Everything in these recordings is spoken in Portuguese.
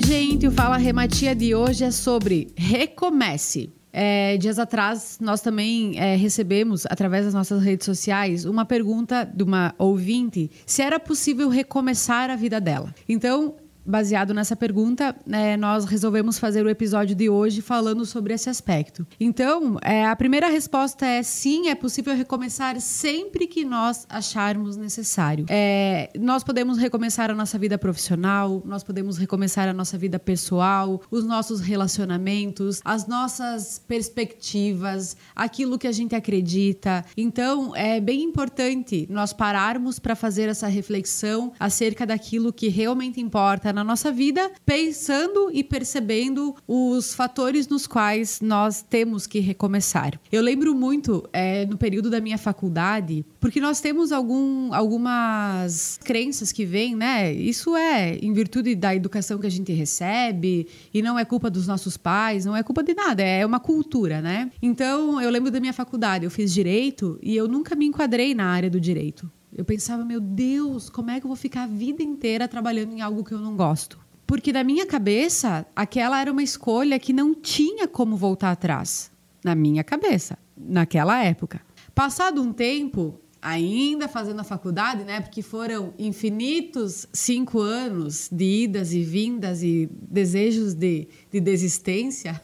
gente! O Fala Rematia de hoje é sobre recomece. É, dias atrás, nós também é, recebemos, através das nossas redes sociais, uma pergunta de uma ouvinte se era possível recomeçar a vida dela. Então, baseado nessa pergunta, é, nós resolvemos fazer o episódio de hoje falando sobre esse aspecto. Então, é, a primeira resposta é sim, é possível recomeçar sempre que nós acharmos necessário. É, nós podemos recomeçar a nossa vida profissional, nós podemos recomeçar a nossa vida pessoal, os nossos relacionamentos, as nossas perspectivas, aquilo que a gente acredita. Então, é bem importante nós pararmos para fazer essa reflexão acerca daquilo que realmente importa na nossa vida, pensando e percebendo os fatores nos quais nós temos que recomeçar. Eu lembro muito é, no período da minha faculdade, porque nós temos algum, algumas crenças que vêm, né? Isso é em virtude da educação que a gente recebe e não é culpa dos nossos pais, não é culpa de nada, é uma cultura, né? Então, eu lembro da minha faculdade, eu fiz direito e eu nunca me enquadrei na área do direito. Eu pensava, meu Deus, como é que eu vou ficar a vida inteira trabalhando em algo que eu não gosto? Porque na minha cabeça, aquela era uma escolha que não tinha como voltar atrás. Na minha cabeça, naquela época. Passado um tempo, ainda fazendo a faculdade, né? Porque foram infinitos cinco anos de idas e vindas e desejos de, de desistência.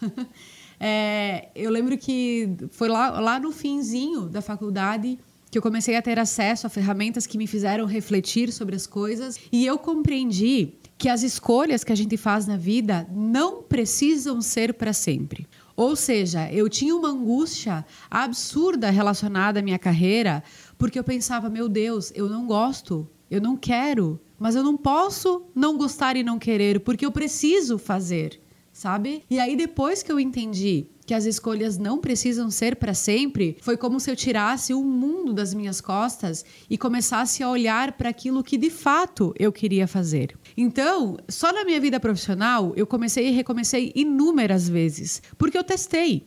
é, eu lembro que foi lá, lá no finzinho da faculdade que eu comecei a ter acesso a ferramentas que me fizeram refletir sobre as coisas e eu compreendi que as escolhas que a gente faz na vida não precisam ser para sempre. Ou seja, eu tinha uma angústia absurda relacionada à minha carreira, porque eu pensava, meu Deus, eu não gosto, eu não quero, mas eu não posso não gostar e não querer, porque eu preciso fazer, sabe? E aí depois que eu entendi que as escolhas não precisam ser para sempre, foi como se eu tirasse o mundo das minhas costas e começasse a olhar para aquilo que de fato eu queria fazer. Então, só na minha vida profissional, eu comecei e recomecei inúmeras vezes, porque eu testei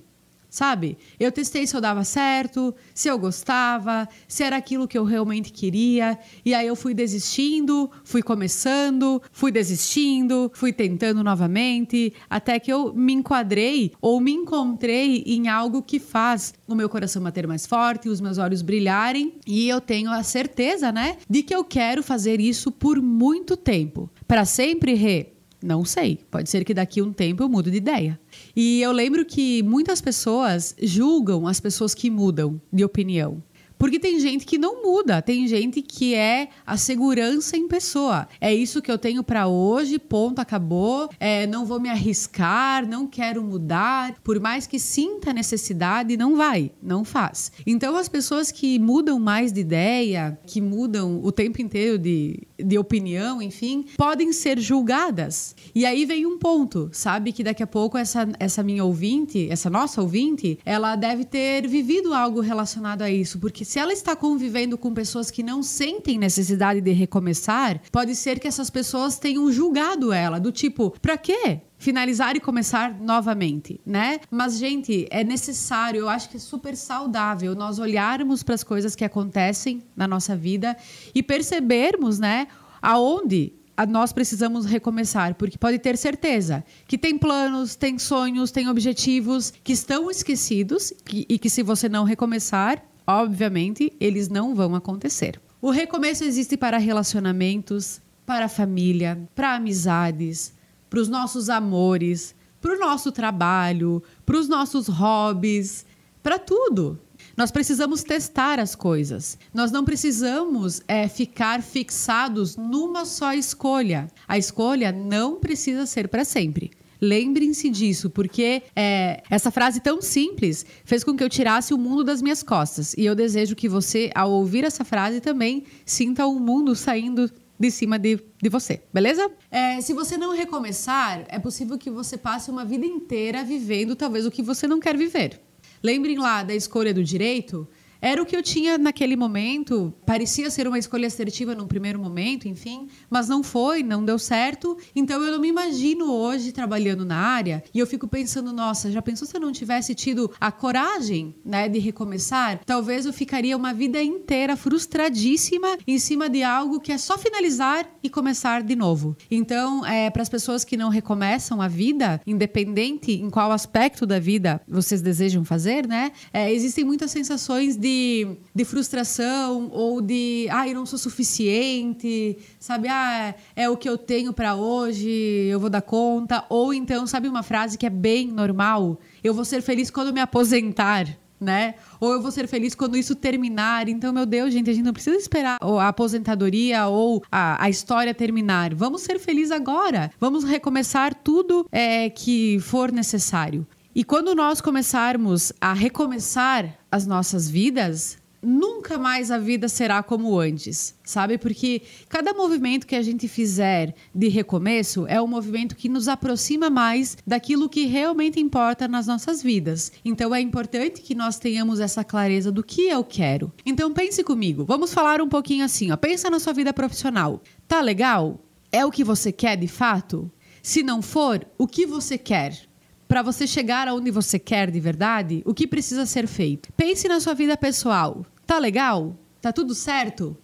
sabe? Eu testei se eu dava certo, se eu gostava, se era aquilo que eu realmente queria, e aí eu fui desistindo, fui começando, fui desistindo, fui tentando novamente, até que eu me enquadrei ou me encontrei em algo que faz o meu coração bater mais forte, os meus olhos brilharem, e eu tenho a certeza, né, de que eu quero fazer isso por muito tempo. Para sempre, Rê, não sei. Pode ser que daqui a um tempo eu mude de ideia. E eu lembro que muitas pessoas julgam as pessoas que mudam de opinião. Porque tem gente que não muda, tem gente que é a segurança em pessoa. É isso que eu tenho para hoje, ponto, acabou. É, não vou me arriscar, não quero mudar. Por mais que sinta necessidade, não vai, não faz. Então, as pessoas que mudam mais de ideia, que mudam o tempo inteiro de, de opinião, enfim, podem ser julgadas. E aí vem um ponto, sabe? Que daqui a pouco essa, essa minha ouvinte, essa nossa ouvinte, ela deve ter vivido algo relacionado a isso, porque se ela está convivendo com pessoas que não sentem necessidade de recomeçar, pode ser que essas pessoas tenham julgado ela, do tipo, pra quê? Finalizar e começar novamente, né? Mas gente, é necessário, eu acho que é super saudável nós olharmos para as coisas que acontecem na nossa vida e percebermos, né, aonde nós precisamos recomeçar, porque pode ter certeza que tem planos, tem sonhos, tem objetivos que estão esquecidos e que se você não recomeçar, obviamente, eles não vão acontecer. O recomeço existe para relacionamentos, para família, para amizades, para os nossos amores, para o nosso trabalho, para os nossos hobbies, para tudo. Nós precisamos testar as coisas. Nós não precisamos é, ficar fixados numa só escolha. A escolha não precisa ser para sempre. Lembrem-se disso, porque é, essa frase tão simples fez com que eu tirasse o mundo das minhas costas. E eu desejo que você, ao ouvir essa frase, também sinta o mundo saindo de cima de, de você, beleza? É, se você não recomeçar, é possível que você passe uma vida inteira vivendo talvez o que você não quer viver. Lembrem lá da escolha do direito. Era o que eu tinha naquele momento. Parecia ser uma escolha assertiva num primeiro momento, enfim, mas não foi, não deu certo. Então eu não me imagino hoje trabalhando na área e eu fico pensando, nossa, já pensou se eu não tivesse tido a coragem, né, de recomeçar? Talvez eu ficaria uma vida inteira frustradíssima em cima de algo que é só finalizar e começar de novo. Então, é, para as pessoas que não recomeçam a vida, independente em qual aspecto da vida vocês desejam fazer, né, é, existem muitas sensações de de, de frustração ou de, ah, eu não sou suficiente, sabe? Ah, é o que eu tenho para hoje, eu vou dar conta. Ou então, sabe uma frase que é bem normal? Eu vou ser feliz quando me aposentar né? Ou eu vou ser feliz quando isso terminar. Então, meu Deus, gente, a gente não precisa esperar a aposentadoria ou a, a história terminar. Vamos ser felizes agora. Vamos recomeçar tudo é, que for necessário. E quando nós começarmos a recomeçar as nossas vidas, nunca mais a vida será como antes, sabe? Porque cada movimento que a gente fizer de recomeço é um movimento que nos aproxima mais daquilo que realmente importa nas nossas vidas. Então é importante que nós tenhamos essa clareza do que eu quero. Então pense comigo, vamos falar um pouquinho assim, ó. Pensa na sua vida profissional. Tá legal? É o que você quer de fato? Se não for, o que você quer? Para você chegar aonde você quer de verdade, o que precisa ser feito? Pense na sua vida pessoal. Tá legal? Tá tudo certo?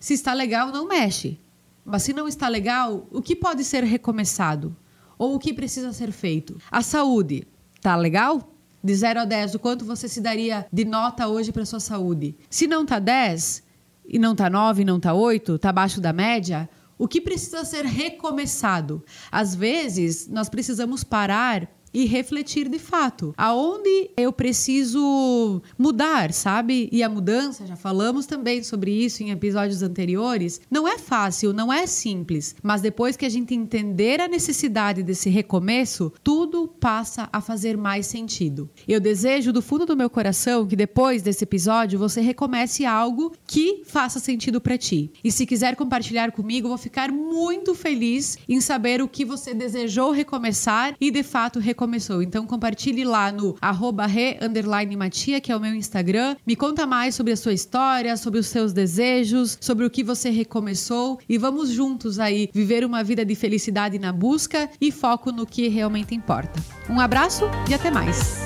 Se está legal, não mexe. Mas se não está legal, o que pode ser recomeçado? Ou o que precisa ser feito? A saúde. Tá legal? De 0 a 10, o quanto você se daria de nota hoje para sua saúde? Se não tá 10, e não tá 9, e não tá 8, tá abaixo da média, o que precisa ser recomeçado? Às vezes, nós precisamos parar e refletir de fato aonde eu preciso mudar, sabe? E a mudança, já falamos também sobre isso em episódios anteriores, não é fácil, não é simples, mas depois que a gente entender a necessidade desse recomeço, tudo passa a fazer mais sentido. Eu desejo do fundo do meu coração que depois desse episódio você recomece algo que faça sentido para ti. E se quiser compartilhar comigo, vou ficar muito feliz em saber o que você desejou recomeçar e de fato recomeçar começou. Então compartilhe lá no arroba re, matia, que é o meu Instagram. Me conta mais sobre a sua história, sobre os seus desejos, sobre o que você recomeçou e vamos juntos aí viver uma vida de felicidade na busca e foco no que realmente importa. Um abraço e até mais.